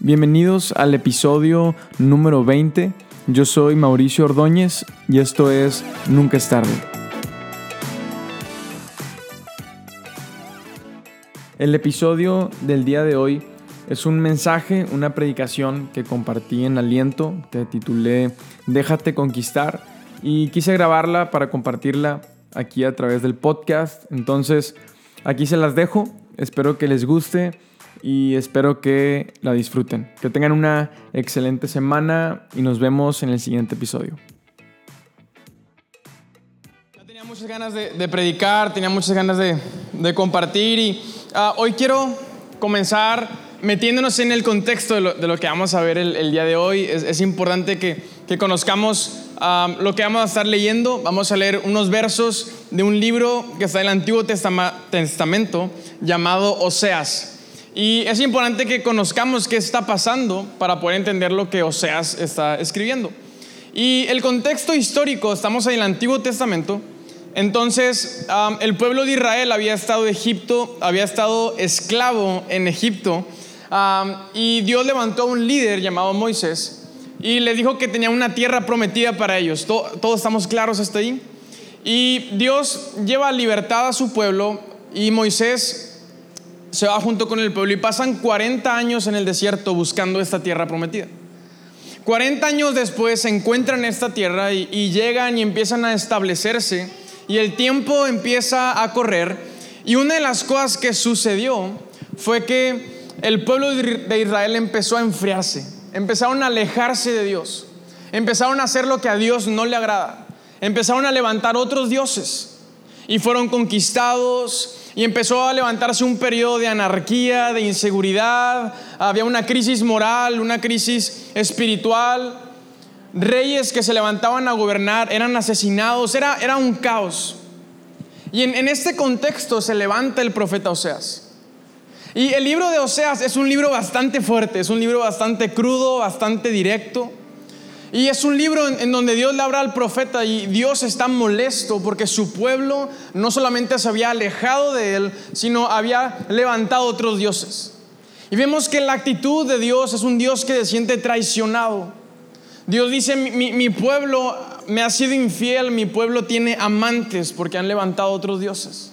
Bienvenidos al episodio número 20. Yo soy Mauricio Ordóñez y esto es Nunca es tarde. El episodio del día de hoy es un mensaje, una predicación que compartí en Aliento, que titulé Déjate conquistar y quise grabarla para compartirla aquí a través del podcast. Entonces, aquí se las dejo. Espero que les guste y espero que la disfruten. Que tengan una excelente semana y nos vemos en el siguiente episodio. Ya tenía muchas ganas de, predicar, tenía muchas ganas de, compartir y ah, hoy quiero comenzar metiéndonos en el contexto de lo, que vamos a ver el, día de hoy. Es, importante que, conozcamos ah, lo que vamos a estar leyendo. Vamos a leer unos versos de un libro que está en el Antiguo Testamento llamado Oseas. Y es importante que conozcamos qué está pasando para poder entender lo que Oseas está escribiendo. Y el contexto histórico, estamos en el Antiguo Testamento, entonces el pueblo de Israel había estado en Egipto, había estado esclavo en Egipto, y Dios levantó a un líder llamado Moisés y le dijo que tenía una tierra prometida para ellos. todos estamos claros hasta ahí. Y Dios lleva libertad a su pueblo y Moisés se va junto con el pueblo y pasan 40 años en el desierto buscando esta tierra prometida. 40 años después se encuentran en esta tierra y, llegan y empiezan a establecerse y el tiempo empieza a correr y una de las cosas que sucedió fue que el pueblo de Israel empezó a enfriarse, empezaron a alejarse de Dios, empezaron a hacer lo que a Dios no le agrada, empezaron a levantar otros dioses y fueron conquistados y empezó a levantarse un periodo de anarquía, de inseguridad, había una crisis moral, una crisis espiritual, reyes que se levantaban a gobernar eran asesinados, era, era un caos. Y en, en este contexto se levanta el profeta Oseas. Y el libro de Oseas es un libro bastante fuerte, es un libro bastante crudo, bastante directo. Y es un libro en, donde Dios le habla al profeta y Dios está molesto porque su pueblo no solamente se había alejado de él, sino había levantado otros dioses. Y vemos que la actitud de Dios es un Dios que se siente traicionado. Dios dice, mi, pueblo me ha sido infiel, mi pueblo tiene amantes porque han levantado otros dioses.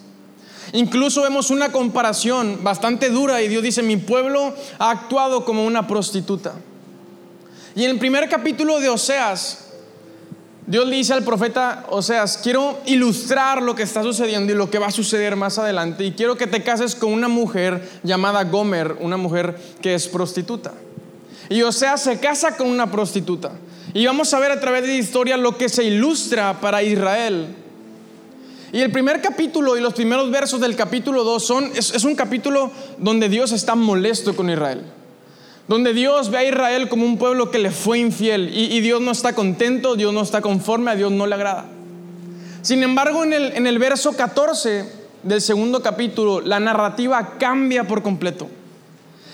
Incluso vemos una comparación bastante dura y Dios dice, mi pueblo ha actuado como una prostituta. Y en el primer capítulo de Oseas, Dios le dice al profeta Oseas, quiero ilustrar lo que está sucediendo y lo que va a suceder más adelante. Y quiero que te cases con una mujer llamada Gomer, una mujer que es prostituta. Y Oseas se casa con una prostituta. Y vamos a ver a través de la historia lo que se ilustra para Israel. Y el primer capítulo y los primeros versos del capítulo 2 son, es, es un capítulo donde Dios está molesto con Israel donde Dios ve a Israel como un pueblo que le fue infiel y, Dios no está contento, Dios no está conforme, a Dios no le agrada. Sin embargo, en el, en el verso 14 del segundo capítulo, la narrativa cambia por completo.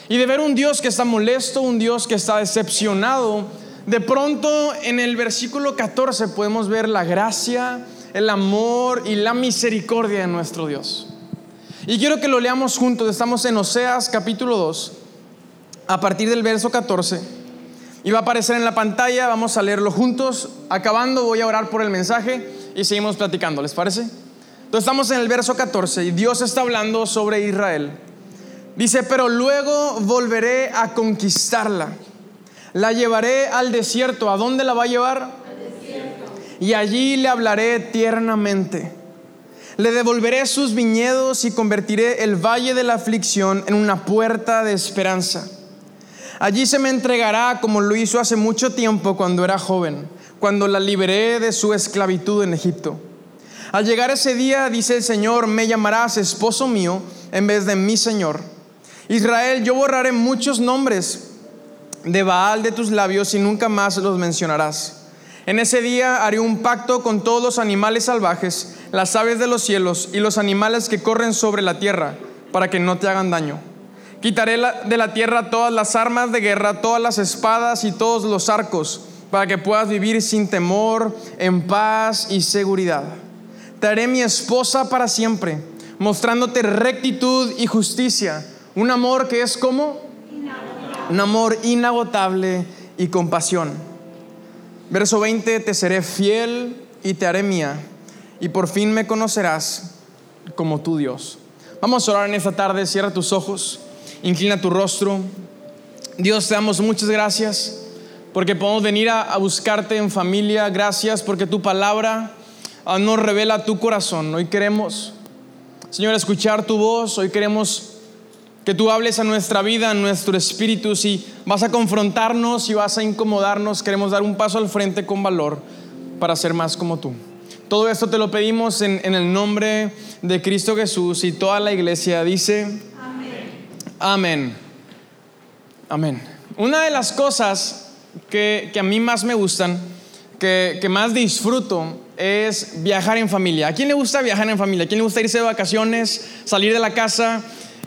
Y de ver un Dios que está molesto, un Dios que está decepcionado, de pronto en el versículo 14 podemos ver la gracia, el amor y la misericordia de nuestro Dios. Y quiero que lo leamos juntos, estamos en Oseas capítulo 2 a partir del verso 14. Y va a aparecer en la pantalla, vamos a leerlo juntos. Acabando voy a orar por el mensaje y seguimos platicando, ¿les parece? Entonces estamos en el verso 14 y Dios está hablando sobre Israel. Dice, pero luego volveré a conquistarla. La llevaré al desierto. ¿A dónde la va a llevar? Al desierto. Y allí le hablaré tiernamente. Le devolveré sus viñedos y convertiré el valle de la aflicción en una puerta de esperanza. Allí se me entregará como lo hizo hace mucho tiempo cuando era joven, cuando la liberé de su esclavitud en Egipto. Al llegar ese día, dice el Señor, me llamarás esposo mío en vez de mi Señor. Israel, yo borraré muchos nombres de Baal de tus labios y nunca más los mencionarás. En ese día haré un pacto con todos los animales salvajes, las aves de los cielos y los animales que corren sobre la tierra, para que no te hagan daño. Quitaré de la tierra todas las armas de guerra, todas las espadas y todos los arcos, para que puedas vivir sin temor, en paz y seguridad. Te haré mi esposa para siempre, mostrándote rectitud y justicia, un amor que es como un amor inagotable y compasión. Verso 20, te seré fiel y te haré mía, y por fin me conocerás como tu Dios. Vamos a orar en esta tarde, cierra tus ojos, inclina tu rostro. Dios, te damos muchas gracias porque podemos venir a, buscarte en familia. Gracias porque tu palabra ah, nos revela tu corazón. Hoy queremos, Señor, escuchar tu voz. Hoy queremos que tú hables a nuestra vida, a nuestro espíritu. Si vas a confrontarnos, si vas a incomodarnos, queremos dar un paso al frente con valor para ser más como tú. Todo esto te lo pedimos en, en el nombre de Cristo Jesús y toda la iglesia dice, amén. Amén. Una de las cosas que, que a mí más me gustan, que, que, más disfruto, es viajar en familia. ¿A quién le gusta viajar en familia? ¿A quién le gusta irse de vacaciones, salir de la casa?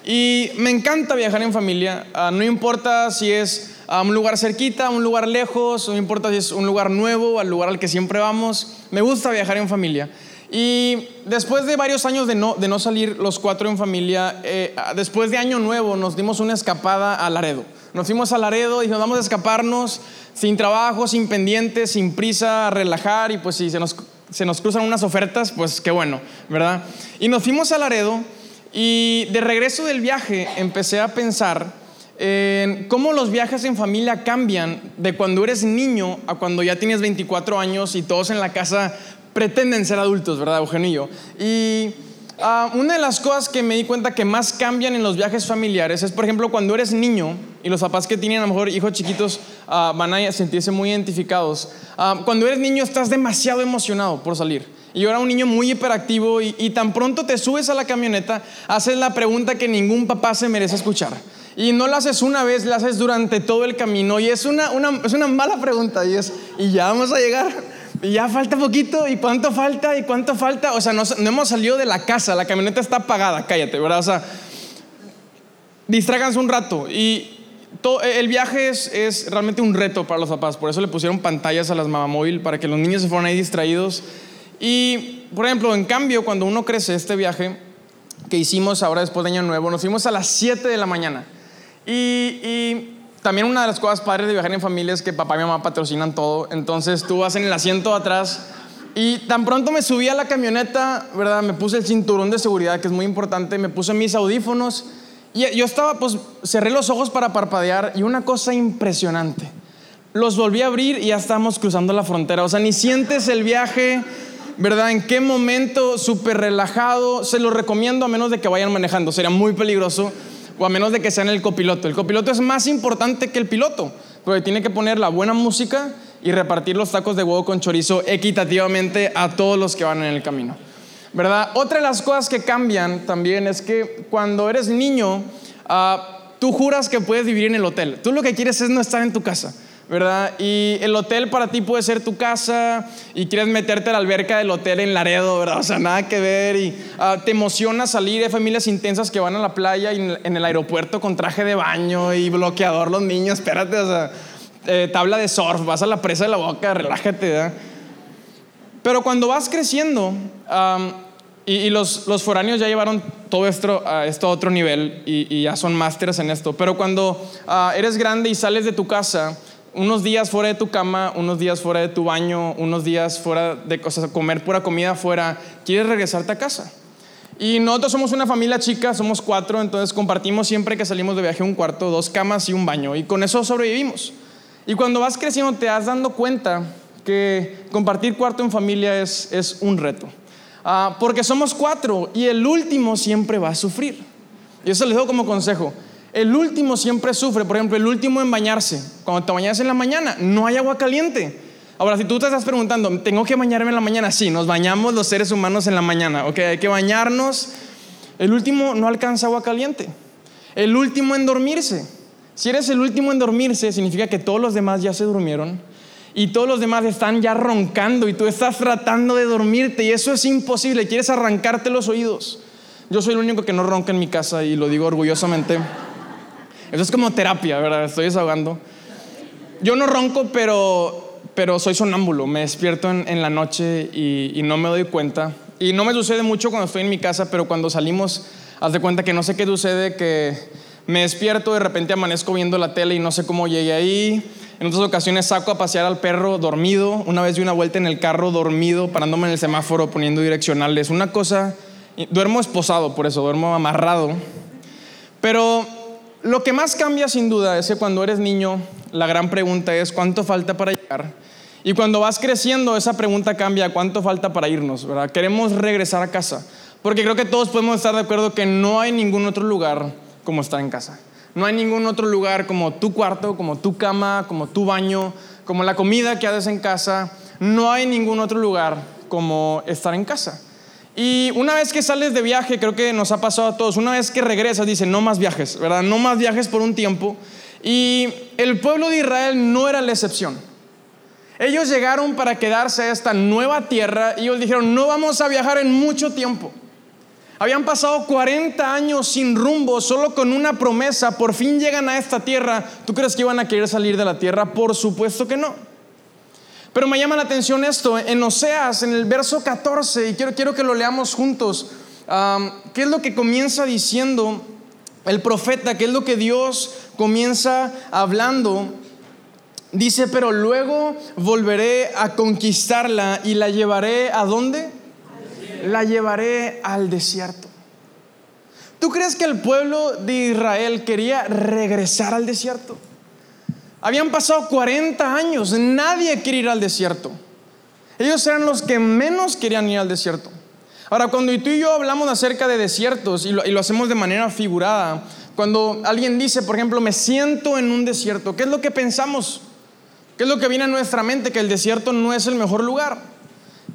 Y me encanta viajar en familia. Ah, no importa si es a un lugar cerquita, a un lugar lejos, no importa si es un lugar nuevo, al lugar al que siempre vamos. Me gusta viajar en familia. Y después de varios años de no, de no salir los cuatro en familia, eh, después de Año Nuevo nos dimos una escapada a Laredo. Nos fuimos a Laredo y nos vamos a escaparnos sin trabajo, sin pendientes, sin prisa, a relajar y pues si se nos, se nos cruzan unas ofertas, pues qué bueno, ¿verdad? Y nos fuimos a Laredo y de regreso del viaje empecé a pensar en cómo los viajes en familia cambian de cuando eres niño a cuando ya tienes 24 años y todos en la casa pretenden ser adultos, ¿verdad, Eugenio? Y Ah, una de las cosas que me di cuenta que más cambian en los viajes familiares es, por ejemplo, cuando eres niño y los papás que tienen a lo mejor hijos chiquitos ah, van a sentirse muy identificados. Ah, cuando eres niño estás demasiado emocionado por salir. Y yo era un niño muy hiperactivo y, tan pronto te subes a la camioneta, haces la pregunta que ningún papá se merece escuchar. Y no la haces una vez, la haces durante todo el camino. Y es una, es una mala pregunta y es, ¿y ya vamos a llegar? Ya falta poquito, ¿y cuánto falta? ¿Y cuánto falta? O sea, no, hemos salido de la casa, la camioneta está apagada, cállate, ¿verdad? O sea, distráganse un rato. Y todo, el viaje es, es, realmente un reto para los papás, por eso le pusieron pantallas a las mamamóvil para que los niños se fueran ahí distraídos. Y, por ejemplo, en cambio, cuando uno crece este viaje que hicimos ahora después de Año Nuevo, nos fuimos a las 7 de la mañana. Y también una de las cosas padres de viajar en familia es que papá y mamá patrocinan todo. Entonces tú vas en el asiento de atrás y tan pronto me subí a la camioneta, ¿verdad? Me puse el cinturón de seguridad, que es muy importante, me puse mis audífonos y yo estaba, pues cerré los ojos para parpadear y una cosa impresionante. Los volví a abrir y ya estamos cruzando la frontera. O sea, ni sientes el viaje, ¿verdad? ¿En qué momento? Súper relajado. Se lo recomiendo a menos de que vayan manejando. Sería muy peligroso o a menos de que sean el copiloto. El copiloto es más importante que el piloto, porque tiene que poner la buena música y repartir los tacos de huevo con chorizo equitativamente a todos los que van en el camino. ¿Verdad? Otra de las cosas que cambian también es que cuando eres niño, ah, tú juras que puedes vivir en el hotel. Tú lo que quieres es no estar en tu casa. ¿Verdad? Y el hotel para ti puede ser tu casa y quieres meterte a la alberca del hotel en Laredo, ¿verdad? O sea, nada que ver y ah, te emociona salir de familias intensas que van a la playa y en, el aeropuerto con traje de baño y bloqueador los niños, espérate, o sea, eh, tabla de surf, vas a la presa de la boca, relájate, ¿verdad? Pero cuando vas creciendo y, los, los, foráneos ya llevaron todo esto a esto otro nivel y, ya son másteres en esto, pero cuando ah, eres grande y sales de tu casa, unos días fuera de tu cama, unos días fuera de tu baño, unos días fuera de cosas, comer pura comida fuera, quieres regresarte a casa. Y nosotros somos una familia chica, somos cuatro, entonces compartimos siempre que salimos de viaje un cuarto, dos camas y un baño, y con eso sobrevivimos. Y cuando vas creciendo te das dando cuenta que compartir cuarto en familia es, es un reto. Ah, porque somos cuatro y el último siempre va a sufrir. Y eso les doy como consejo. El último siempre sufre, por ejemplo, el último en bañarse. Cuando te bañas en la mañana, no hay agua caliente. Ahora, si tú te estás preguntando, ¿tengo que bañarme en la mañana? Sí, nos bañamos los seres humanos en la mañana, ¿ok? Hay que bañarnos. El último no alcanza agua caliente. El último en dormirse. Si eres el último en dormirse, significa que todos los demás ya se durmieron y todos los demás están ya roncando y tú estás tratando de dormirte y eso es imposible. Quieres arrancarte los oídos. Yo soy el único que no ronca en mi casa y lo digo orgullosamente. Eso es como terapia, ¿verdad? Estoy desahogando. Yo no ronco, pero, pero soy sonámbulo. Me despierto en, la noche y, no me doy cuenta. Y no me sucede mucho cuando estoy en mi casa, pero cuando salimos, haz de cuenta que no sé qué sucede, que Me despierto, de repente amanezco viendo la tele y no sé cómo llegué ahí. En otras ocasiones saco a pasear al perro dormido. Una vez di una vuelta en el carro dormido, parándome en el semáforo, poniendo direccionales. Una cosa, duermo esposado, por eso, duermo amarrado. Pero lo que más cambia sin duda es que cuando eres niño, la gran pregunta es cuánto falta para llegar. Y cuando vas creciendo, esa pregunta cambia, ¿cuánto falta para irnos? ¿verdad? Queremos regresar a casa. Porque creo que todos podemos estar de acuerdo que no hay ningún otro lugar como estar en casa. No hay ningún otro lugar como tu cuarto, como tu cama, como tu baño, como la comida que haces en casa. No hay ningún otro lugar como estar en casa. Y una vez que sales de viaje, creo que nos ha pasado a todos, una vez que regresas, dice, no más viajes, ¿verdad? No más viajes por un tiempo. Y el pueblo de Israel no era la excepción. Ellos llegaron para quedarse a esta nueva tierra y ellos dijeron, no vamos a viajar en mucho tiempo. Habían pasado 40 años sin rumbo, solo con una promesa, por fin llegan a esta tierra. ¿Tú crees que iban a querer salir de la tierra? Por supuesto que no. Pero me llama la atención esto, en Oseas, en el verso 14, y quiero, quiero que lo leamos juntos, ¿qué es lo que comienza diciendo el profeta? ¿Qué es lo que Dios comienza hablando? Dice, pero luego volveré a conquistarla y la llevaré a dónde? la llevaré al desierto. ¿Tú crees que el pueblo de Israel quería regresar al desierto? Habían pasado 40 años, nadie quería ir al desierto. Ellos eran los que menos querían ir al desierto. Ahora, cuando tú y yo hablamos acerca de desiertos y lo, y lo, hacemos de manera figurada, cuando alguien dice, por ejemplo, me siento en un desierto, ¿qué es lo que pensamos? ¿Qué es lo que viene a nuestra mente? Que el desierto no es el mejor lugar.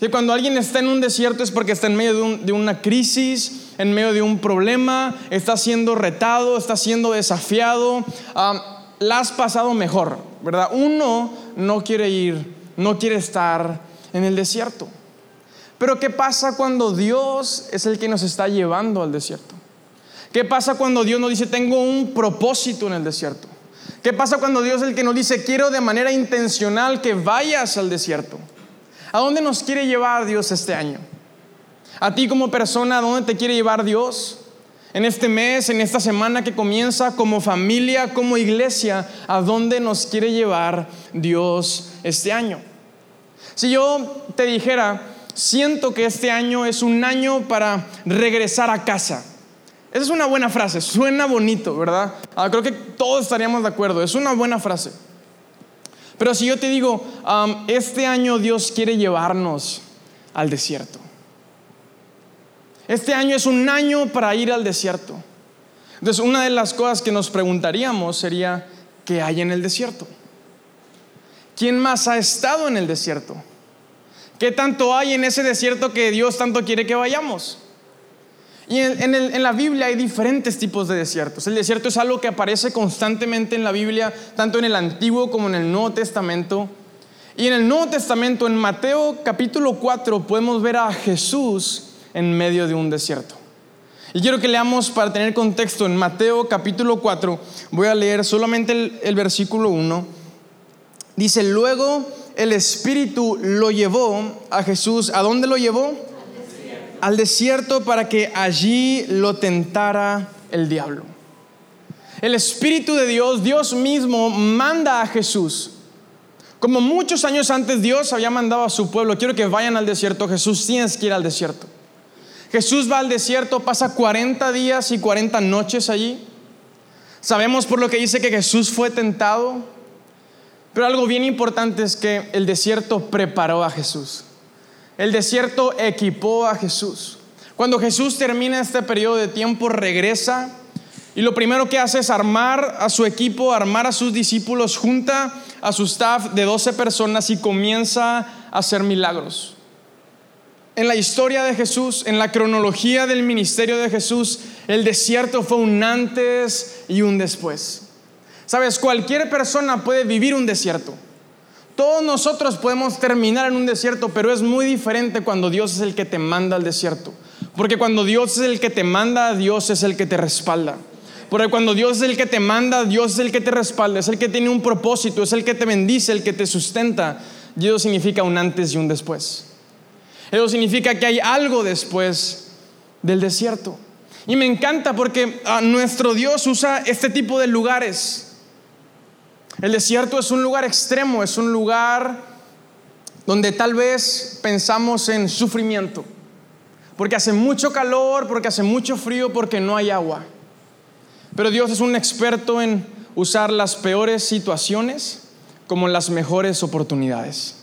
Que cuando alguien está en un desierto es porque está en medio de, una crisis, en medio de un problema, está siendo retado, está siendo desafiado, la has pasado mejor, ¿verdad? Uno no quiere ir, no quiere estar en el desierto. Pero ¿qué pasa cuando Dios es el que nos está llevando al desierto? ¿Qué pasa cuando Dios nos dice, tengo un propósito en el desierto? ¿Qué pasa cuando Dios es el que nos dice, quiero de manera intencional que vayas al desierto? ¿A dónde nos quiere llevar Dios este año? A ti como persona, ¿a dónde te quiere llevar Dios? En este mes, en esta semana que comienza, como familia, como iglesia, ¿a dónde nos quiere llevar Dios este año? Si yo te dijera, siento que este año es un año para regresar a casa. Esa es una buena frase, suena bonito, ¿verdad? Ah, creo que todos estaríamos de acuerdo, es una buena frase. Pero si yo te digo, este año Dios quiere llevarnos al desierto. Este año es un año para ir al desierto. Entonces, una de las cosas que nos preguntaríamos sería, ¿qué hay en el desierto? ¿Quién más ha estado en el desierto? ¿Qué tanto hay en ese desierto que Dios tanto quiere que vayamos? Y en, la Biblia hay diferentes tipos de desiertos. El desierto es algo que aparece constantemente en la Biblia, tanto en el Antiguo como en el Nuevo Testamento. Y en el Nuevo Testamento, en Mateo capítulo 4, podemos ver a Jesús en medio de un desierto. Y quiero que leamos para tener contexto en Mateo capítulo 4. Voy a leer solamente el, el versículo 1. Dice, luego el Espíritu lo llevó a Jesús. ¿A dónde lo llevó? al desierto para que allí lo tentara el diablo. El Espíritu de Dios, Dios mismo, manda a Jesús. Como muchos años antes Dios había mandado a su pueblo, quiero que vayan al desierto, Jesús tienes que ir al desierto. Jesús va al desierto, pasa 40 días y 40 noches allí. Sabemos por lo que dice que Jesús fue tentado, pero algo bien importante es que el desierto preparó a Jesús. El desierto equipó a Jesús. Cuando Jesús termina este periodo de tiempo, regresa y lo primero que hace es armar a su equipo, armar a sus discípulos, junta a su staff de 12 personas y comienza a hacer milagros. En la historia de Jesús, en la cronología del ministerio de Jesús, el desierto fue un antes y un después. Sabes, cualquier persona puede vivir un desierto. Todos nosotros podemos terminar en un desierto, pero es muy diferente cuando Dios es el que te manda al desierto. Porque cuando Dios es el que te manda, Dios es el que te respalda. Porque cuando Dios es el que te manda, Dios es el que te respalda, es el que tiene un propósito, es el que te bendice, el que te sustenta. Y eso significa un antes y un después. Eso significa que hay algo después del desierto. Y me encanta porque ah, nuestro Dios usa este tipo de lugares. El desierto es un lugar extremo, es un lugar donde tal vez pensamos en sufrimiento, porque hace mucho calor, porque hace mucho frío, porque no hay agua. Pero Dios es un experto en usar las peores situaciones como las mejores oportunidades.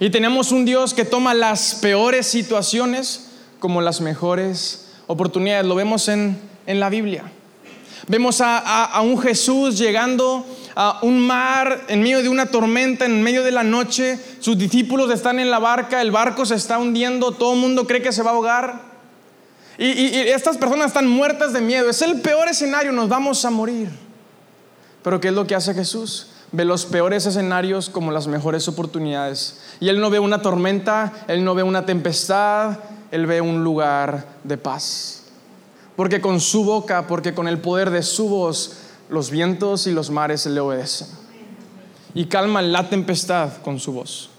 Y tenemos un Dios que toma las peores situaciones como las mejores oportunidades. Lo vemos en, la Biblia. Vemos a, un Jesús llegando a un mar en medio de una tormenta, en medio de la noche. Sus discípulos están en la barca, el barco se está hundiendo, todo el mundo cree que se va a ahogar. Y, y estas personas están muertas de miedo. Es el peor escenario, nos vamos a morir. Pero ¿qué es lo que hace Jesús? Ve los peores escenarios como las mejores oportunidades. Y Él no ve una tormenta, Él no ve una tempestad, Él ve un lugar de paz. Porque con su boca, porque con el poder de su voz, los vientos y los mares le obedecen. Y calma la tempestad con su voz.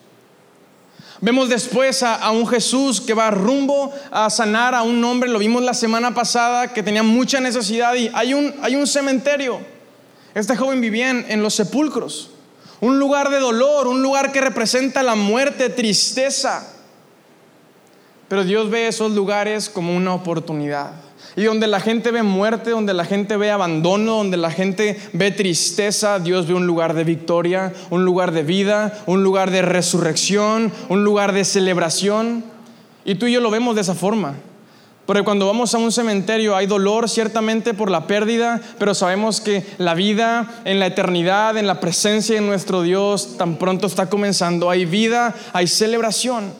Vemos después a, un Jesús que va rumbo a sanar a un hombre, lo vimos la semana pasada, que tenía mucha necesidad y hay un, hay un cementerio este joven vivía en, los sepulcros, un lugar de dolor, un lugar que representa la muerte, tristeza. Pero Dios ve esos lugares como una oportunidad. Y donde la gente ve muerte, donde la gente ve abandono, donde la gente ve tristeza, Dios ve un lugar de victoria, un lugar de vida, un lugar de resurrección, un lugar de celebración. Y tú y yo lo vemos de esa forma. Porque cuando vamos a un cementerio hay dolor ciertamente por la pérdida, pero sabemos que la vida en la eternidad, en la presencia de nuestro Dios, tan pronto está comenzando. Hay vida, hay celebración.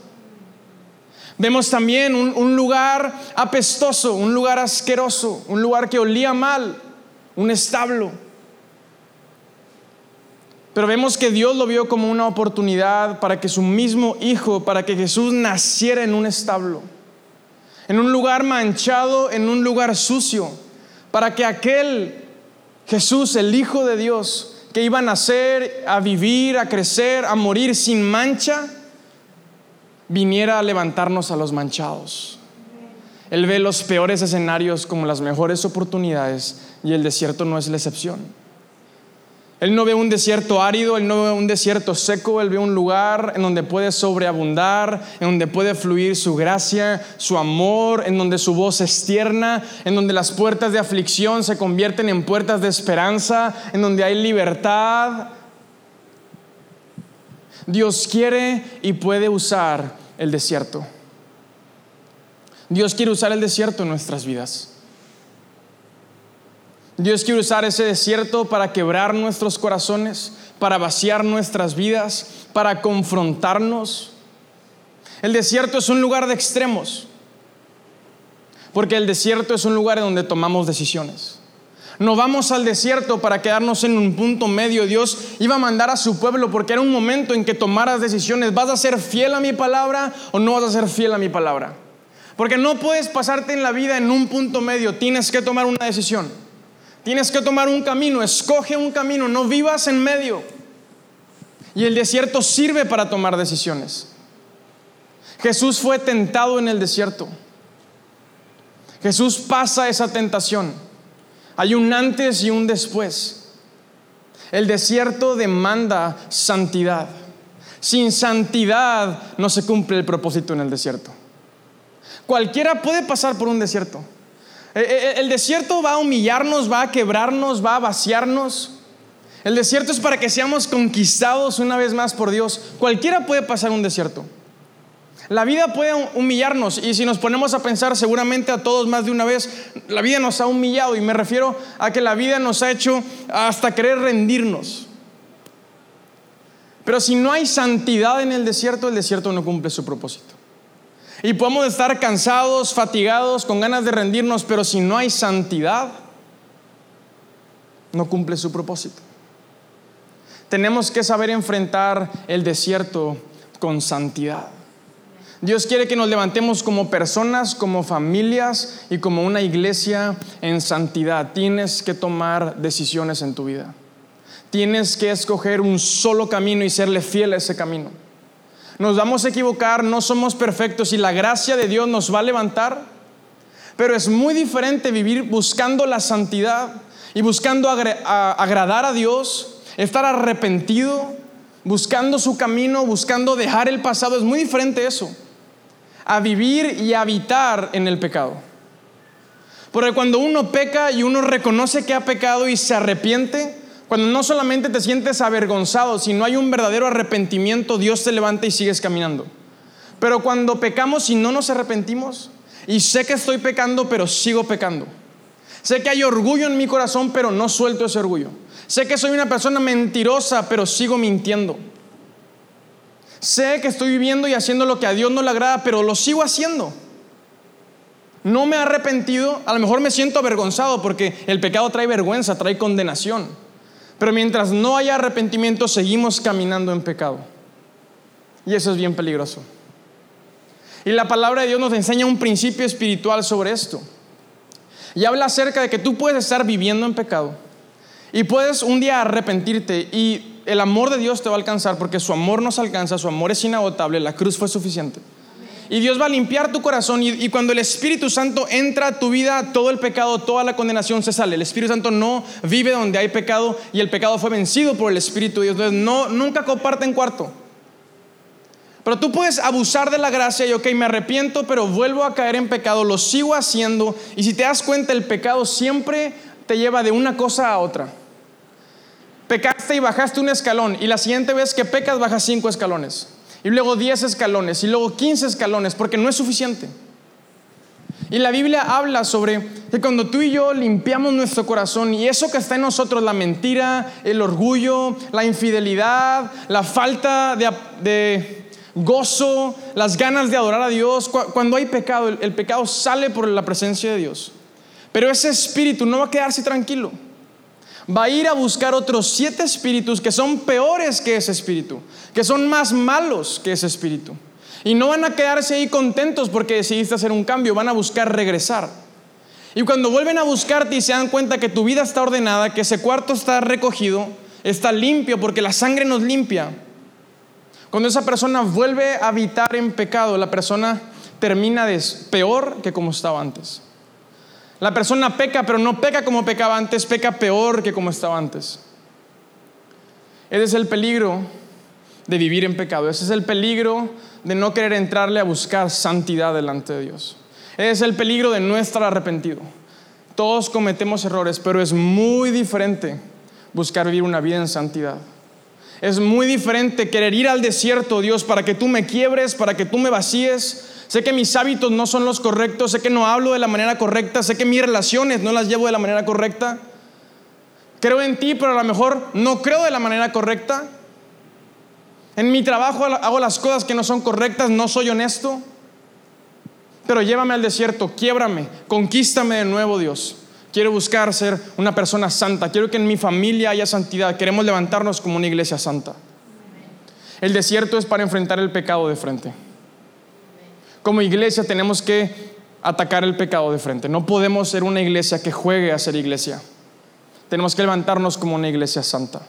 Vemos también un, un lugar apestoso, un lugar asqueroso, un lugar que olía mal, un establo. Pero vemos que Dios lo vio como una oportunidad para que su mismo Hijo, para que Jesús naciera en un establo en un lugar manchado, en un lugar sucio, para que aquel Jesús, el Hijo de Dios, que iba a nacer, a vivir, a crecer, a morir sin mancha, viniera a levantarnos a los manchados. Él ve los peores escenarios como las mejores oportunidades y el desierto no es la excepción. Él no ve un desierto árido, Él no ve un desierto seco, Él ve un lugar en donde puede sobreabundar, en donde puede fluir su gracia, su amor, en donde su voz es tierna, en donde las puertas de aflicción se convierten en puertas de esperanza, en donde hay libertad. Dios quiere y puede usar el desierto. Dios quiere usar el desierto en nuestras vidas. Dios quiere usar ese desierto para quebrar nuestros corazones, para vaciar nuestras vidas, para confrontarnos. El desierto es un lugar de extremos, porque el desierto es un lugar donde tomamos decisiones. No vamos al desierto para quedarnos en un punto medio. Dios iba a mandar a su pueblo porque era un momento en que tomaras decisiones. ¿Vas a ser fiel a mi palabra o no vas a ser fiel a mi palabra? Porque no puedes pasarte en la vida en un punto medio. Tienes que tomar una decisión. Tienes que tomar un camino, escoge un camino, no vivas en medio. Y el desierto sirve para tomar decisiones. Jesús fue tentado en el desierto. Jesús pasa esa tentación. Hay un antes y un después. El desierto demanda santidad. Sin santidad no se cumple el propósito en el desierto. Cualquiera puede pasar por un desierto. Eh, eh, el desierto va a humillarnos, va a quebrarnos, va a vaciarnos. El desierto es para que seamos conquistados una vez más por Dios. Cualquiera puede pasar un desierto. La vida puede humillarnos y si nos ponemos a pensar seguramente a todos más de una vez, la vida nos ha humillado y me refiero a que la vida nos ha hecho hasta querer rendirnos. Pero si no hay santidad en el desierto, el desierto no cumple su propósito. Y podemos estar cansados, fatigados, con ganas de rendirnos, pero si no hay santidad, no cumple su propósito. Tenemos que saber enfrentar el desierto con santidad. Dios quiere que nos levantemos como personas, como familias y como una iglesia en santidad. Tienes que tomar decisiones en tu vida. Tienes que escoger un solo camino y serle fiel a ese camino. Nos vamos a equivocar, no somos perfectos y la gracia de Dios nos va a levantar. Pero es muy diferente vivir buscando la santidad y buscando agradar a Dios, estar arrepentido, buscando su camino, buscando dejar el pasado. Es muy diferente eso, a vivir y habitar en el pecado. Porque cuando uno peca y uno reconoce que ha pecado y se arrepiente, cuando no solamente te sientes avergonzado, sino hay un verdadero arrepentimiento, Dios te levanta y sigues caminando. Pero cuando pecamos y no nos arrepentimos, y sé que estoy pecando, pero sigo pecando. Sé que hay orgullo en mi corazón, pero no suelto ese orgullo. Sé que soy una persona mentirosa, pero sigo mintiendo. Sé que estoy viviendo y haciendo lo que a Dios no le agrada, pero lo sigo haciendo. No me he arrepentido, a lo mejor me siento avergonzado porque el pecado trae vergüenza, trae condenación. Pero mientras no haya arrepentimiento, seguimos caminando en pecado. Y eso es bien peligroso. Y la palabra de Dios nos enseña un principio espiritual sobre esto. Y habla acerca de que tú puedes estar viviendo en pecado y puedes un día arrepentirte y el amor de Dios te va a alcanzar porque su amor nos alcanza, su amor es inagotable, la cruz fue suficiente. Y Dios va a limpiar tu corazón y, cuando el Espíritu Santo entra a tu vida, todo el pecado, toda la condenación se sale. El Espíritu Santo no vive donde hay pecado y el pecado fue vencido por el Espíritu de Dios. Entonces no, nunca comparten cuarto. Pero tú puedes abusar de la gracia y, ok, me arrepiento, pero vuelvo a caer en pecado, lo sigo haciendo. Y si te das cuenta, el pecado siempre te lleva de una cosa a otra. Pecaste y bajaste un escalón, y la siguiente vez que pecas, bajas cinco escalones. Y luego diez escalones, y luego quince escalones, porque no es suficiente. Y la Biblia habla sobre que cuando tú y yo limpiamos nuestro corazón y eso que está en nosotros, la mentira, el orgullo, la infidelidad, la falta de, gozo, las ganas de adorar a Dios. Cuando hay pecado, el, pecado sale por la presencia de Dios. Pero ese espíritu no va a quedarse tranquilo. Va a ir a buscar otros siete espíritus que son peores que ese espíritu, que son más malos que ese espíritu. Y no van a quedarse ahí contentos porque decidiste hacer un cambio, van a buscar regresar. Y cuando vuelven a buscarte y se dan cuenta que tu vida está ordenada, que ese cuarto está recogido, está limpio porque la sangre nos limpia, cuando esa persona vuelve a habitar en pecado, la persona termina de peor que como estaba antes. La persona peca, pero no peca como pecaba antes, peca peor que como estaba antes. Ese es el peligro de vivir en pecado. Ese es el peligro de no querer entrarle a buscar santidad delante de Dios. Ese es el peligro de no estar arrepentido. Todos cometemos errores, pero es muy diferente buscar vivir una vida en santidad. Es muy diferente querer ir al desierto, Dios, para que tú me quiebres, para que tú me vacíes. Sé que mis hábitos no son los correctos, sé que no hablo de la manera correcta, sé que mis relaciones no las llevo de la manera correcta. Creo en ti, pero a lo mejor no creo de la manera correcta. En mi trabajo hago las cosas que no son correctas, no soy honesto. Pero llévame al desierto, quiébrame, conquístame de nuevo, Dios. Quiero buscar ser una persona santa. Quiero que en mi familia haya santidad. Queremos levantarnos como una iglesia santa. El desierto es para enfrentar el pecado de frente. Como iglesia tenemos que atacar el pecado de frente. No podemos ser una iglesia que juegue a ser iglesia. Tenemos que levantarnos como una iglesia santa.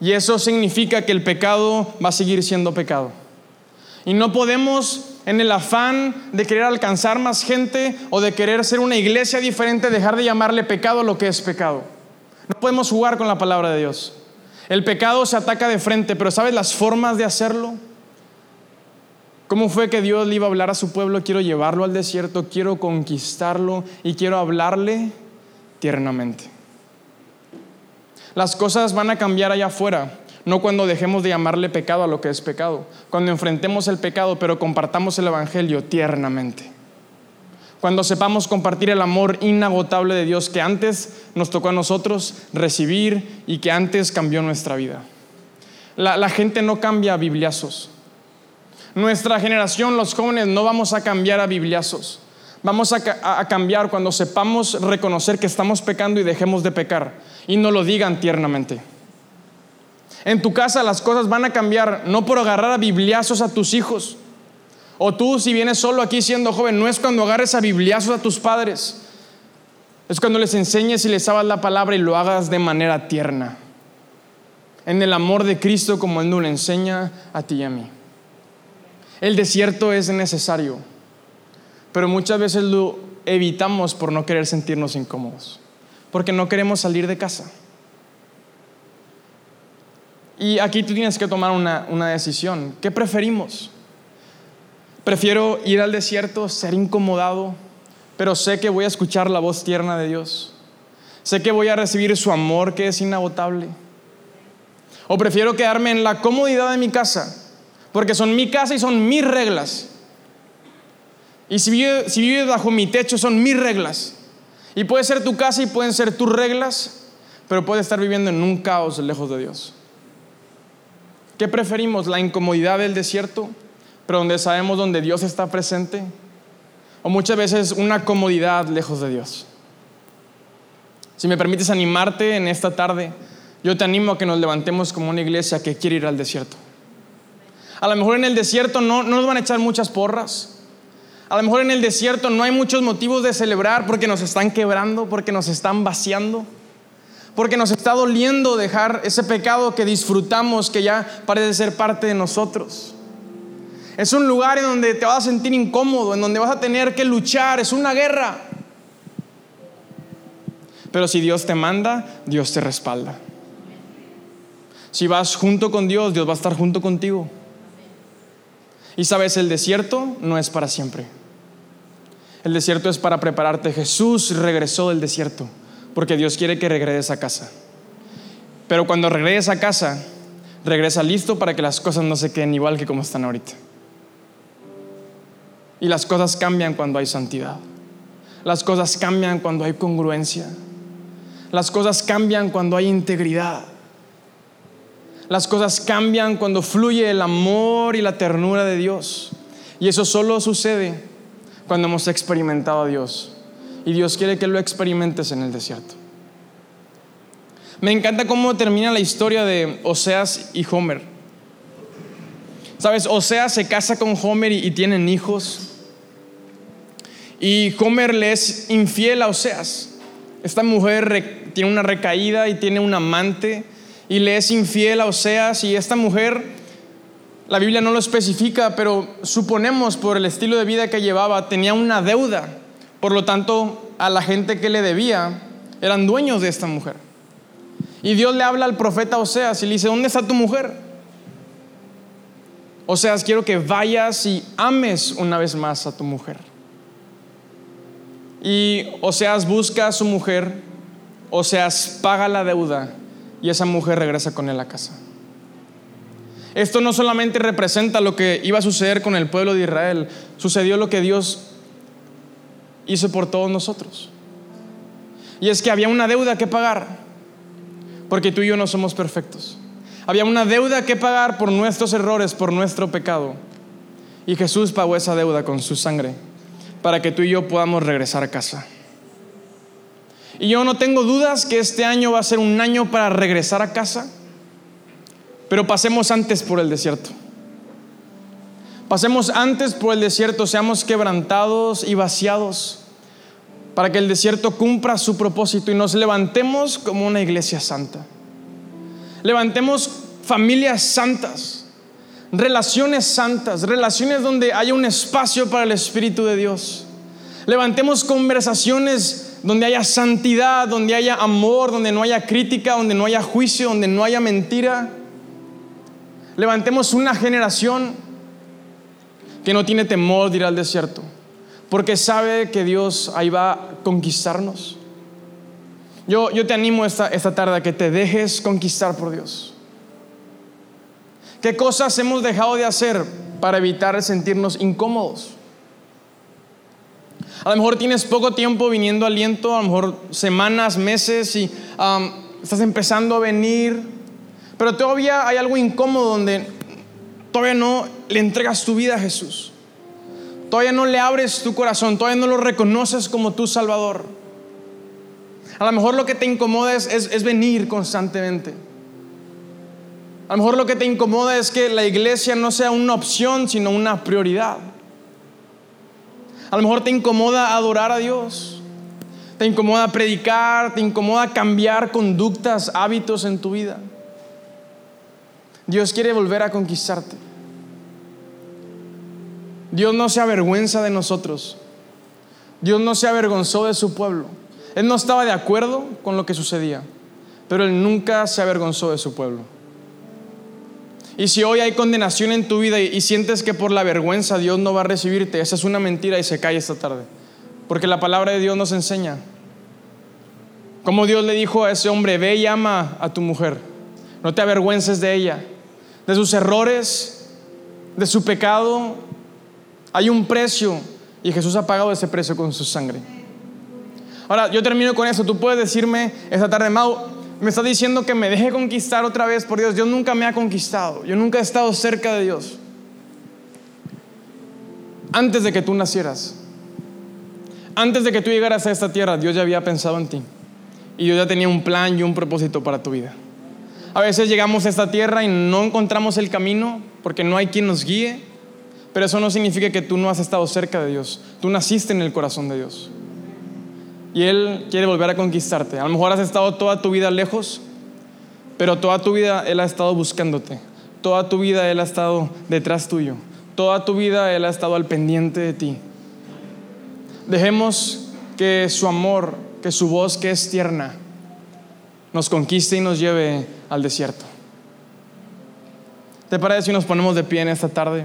Y eso significa que el pecado va a seguir siendo pecado. Y no podemos en el afán de querer alcanzar más gente o de querer ser una iglesia diferente, dejar de llamarle pecado lo que es pecado. No podemos jugar con la palabra de Dios. El pecado se ataca de frente, pero ¿sabes las formas de hacerlo? ¿Cómo fue que Dios le iba a hablar a su pueblo? Quiero llevarlo al desierto, quiero conquistarlo y quiero hablarle tiernamente. Las cosas van a cambiar allá afuera, no cuando dejemos de llamarle pecado a lo que es pecado, cuando enfrentemos el pecado pero compartamos el Evangelio tiernamente. Cuando sepamos compartir el amor inagotable de Dios que antes nos tocó a nosotros recibir y que antes cambió nuestra vida. La, gente no cambia a bibliazos. Nuestra generación, los jóvenes, no vamos a cambiar a bibliazos. Vamos a, cambiar cuando sepamos reconocer que estamos pecando y dejemos de pecar y no lo digan tiernamente. En tu casa las cosas van a cambiar, no por agarrar a bibliazos a tus hijos. O tú, si vienes solo aquí siendo joven, no es cuando agarres a bibliazos a tus padres. Es cuando les enseñes y les sabas la palabra y lo hagas de manera tierna. En el amor de Cristo como Él nos lo enseña a ti y a mí. El desierto es necesario pero muchas veces lo evitamos por no querer sentirnos incómodos, porque no queremos salir de casa. Y aquí tú tienes que tomar una, una decisión. ¿Qué preferimos? Prefiero ir al desierto, ser incomodado, pero sé que voy a escuchar la voz tierna de Dios. Sé que voy a recibir su amor que es inagotable. O prefiero quedarme en la comodidad de mi casa, porque son mi casa y son mis reglas. Y si vives, bajo mi techo, son mis reglas. Y puede ser tu casa y pueden ser tus reglas, pero puedes estar viviendo en un caos lejos de Dios. ¿Qué preferimos? ¿La incomodidad del desierto, pero donde sabemos donde Dios está presente? ¿O muchas veces una comodidad lejos de Dios? Si me permites animarte en esta tarde, yo te animo a que nos levantemos como una iglesia que quiere ir al desierto. A lo mejor en el desierto no, no nos van a echar muchas porras. A lo mejor en el desierto no hay muchos motivos de celebrar porque nos están quebrando, porque nos están vaciando porque nos está doliendo dejar ese pecado que disfrutamos, que ya parece ser parte de nosotros. Es un lugar en donde te vas a sentir incómodo, en donde vas a tener que luchar, es una guerra. Pero si Dios te manda, Dios te respalda. Si vas junto con Dios, Dios va a estar junto contigo. Y sabes, el desierto no es para siempre. El desierto es para prepararte. Jesús regresó del desierto porque Dios quiere que regreses a casa. Pero cuando regreses a casa, regresa listo para que las cosas no se queden igual que como están ahorita. Y las cosas cambian cuando hay santidad. Las cosas cambian cuando hay congruencia. Las cosas cambian cuando hay integridad. Las cosas cambian cuando fluye el amor y la ternura de Dios. Y eso solo sucede cuando hemos experimentado a Dios y Dios quiere que lo experimentes en el desierto. Me encanta cómo termina la historia de Oseas y Homer. Sabes, Oseas se casa con Homer y, tienen hijos. Y Homer le es infiel a Oseas. Esta mujer tiene una recaída y tiene un amante y le es infiel a Oseas y esta mujer, la Biblia no lo especifica, pero suponemos por el estilo de vida que llevaba, tenía una deuda por lo tanto, a la gente que le debía eran dueños de esta mujer. Y Dios le habla al profeta Oseas y le dice, ¿dónde está tu mujer? Oseas, quiero que vayas y ames una vez más a tu mujer. Y Oseas busca a su mujer, Oseas paga la deuda y esa mujer regresa con él a casa. Esto no solamente representa lo que iba a suceder con el pueblo de Israel, sucedió lo que Dios hizo por todos nosotros. Y es que había una deuda que pagar, porque tú y yo no somos perfectos. Había una deuda que pagar por nuestros errores, por nuestro pecado. Y Jesús pagó esa deuda con su sangre para que tú y yo podamos regresar a casa. Y yo no tengo dudas que este año va a ser un año para regresar a casa, pero pasemos antes por el desierto. Pasemos antes por el desierto, seamos quebrantados y vaciados para que el desierto cumpla su propósito y nos levantemos como una iglesia santa. Levantemos familias santas, relaciones santas, relaciones donde haya un espacio para el Espíritu de Dios. Levantemos conversaciones donde haya santidad, donde haya amor, donde no haya crítica, donde no haya juicio, donde no haya mentira. Levantemos una generación que no tiene temor de ir al desierto porque sabe que Dios ahí va a conquistarnos. Yo, yo te animo esta, esta tarde a que te dejes conquistar por Dios. ¿Qué cosas hemos dejado de hacer para evitar sentirnos incómodos? A lo mejor tienes poco tiempo viniendo aliento, a lo mejor semanas, meses y estás empezando a venir, pero todavía hay algo incómodo donde todavía no le entregas tu vida a Jesús. Todavía no le abres tu corazón, todavía no lo reconoces como tu Salvador. A lo mejor lo que te incomoda es, venir constantemente. A lo mejor lo que te incomoda es que la iglesia no sea una opción, sino una prioridad. A lo mejor te incomoda adorar a Dios. Te incomoda predicar, te incomoda cambiar conductas, hábitos en tu vida. Dios quiere volver a conquistarte. Dios no se avergüenza de nosotros. Dios no se avergonzó de su pueblo. Él no estaba de acuerdo con lo que sucedía, pero Él nunca se avergonzó de su pueblo. Y si hoy hay condenación en tu vida y, sientes que por la vergüenza Dios no va a recibirte, esa es una mentira y se cae esta tarde. Porque la palabra de Dios nos enseña. Como Dios le dijo a ese hombre, ve y ama a tu mujer. No te avergüences de ella, de sus errores, de su pecado. Hay un precio y Jesús ha pagado ese precio con su sangre. Ahora, yo termino con eso. Tú puedes decirme esta tarde, Mau, me está diciendo que me deje conquistar otra vez por Dios. Dios nunca me ha conquistado. Yo nunca he estado cerca de Dios. Antes de que tú nacieras, antes de que tú llegaras a esta tierra, Dios ya había pensado en ti. Y Dios ya tenía un plan y un propósito para tu vida. A veces llegamos a esta tierra y no encontramos el camino porque no hay quien nos guíe. Pero eso no significa que tú no has estado cerca de Dios. Tú naciste en el corazón de Dios y Él quiere volver a conquistarte. A lo mejor has estado toda tu vida lejos, pero toda tu vida Él ha estado buscándote. Toda tu vida Él ha estado detrás tuyo. Toda tu vida Él ha estado al pendiente de ti. Dejemos que su amor, que su voz que es tierna, nos conquiste y nos lleve al desierto. ¿Te parece si nos ponemos de pie en esta tarde?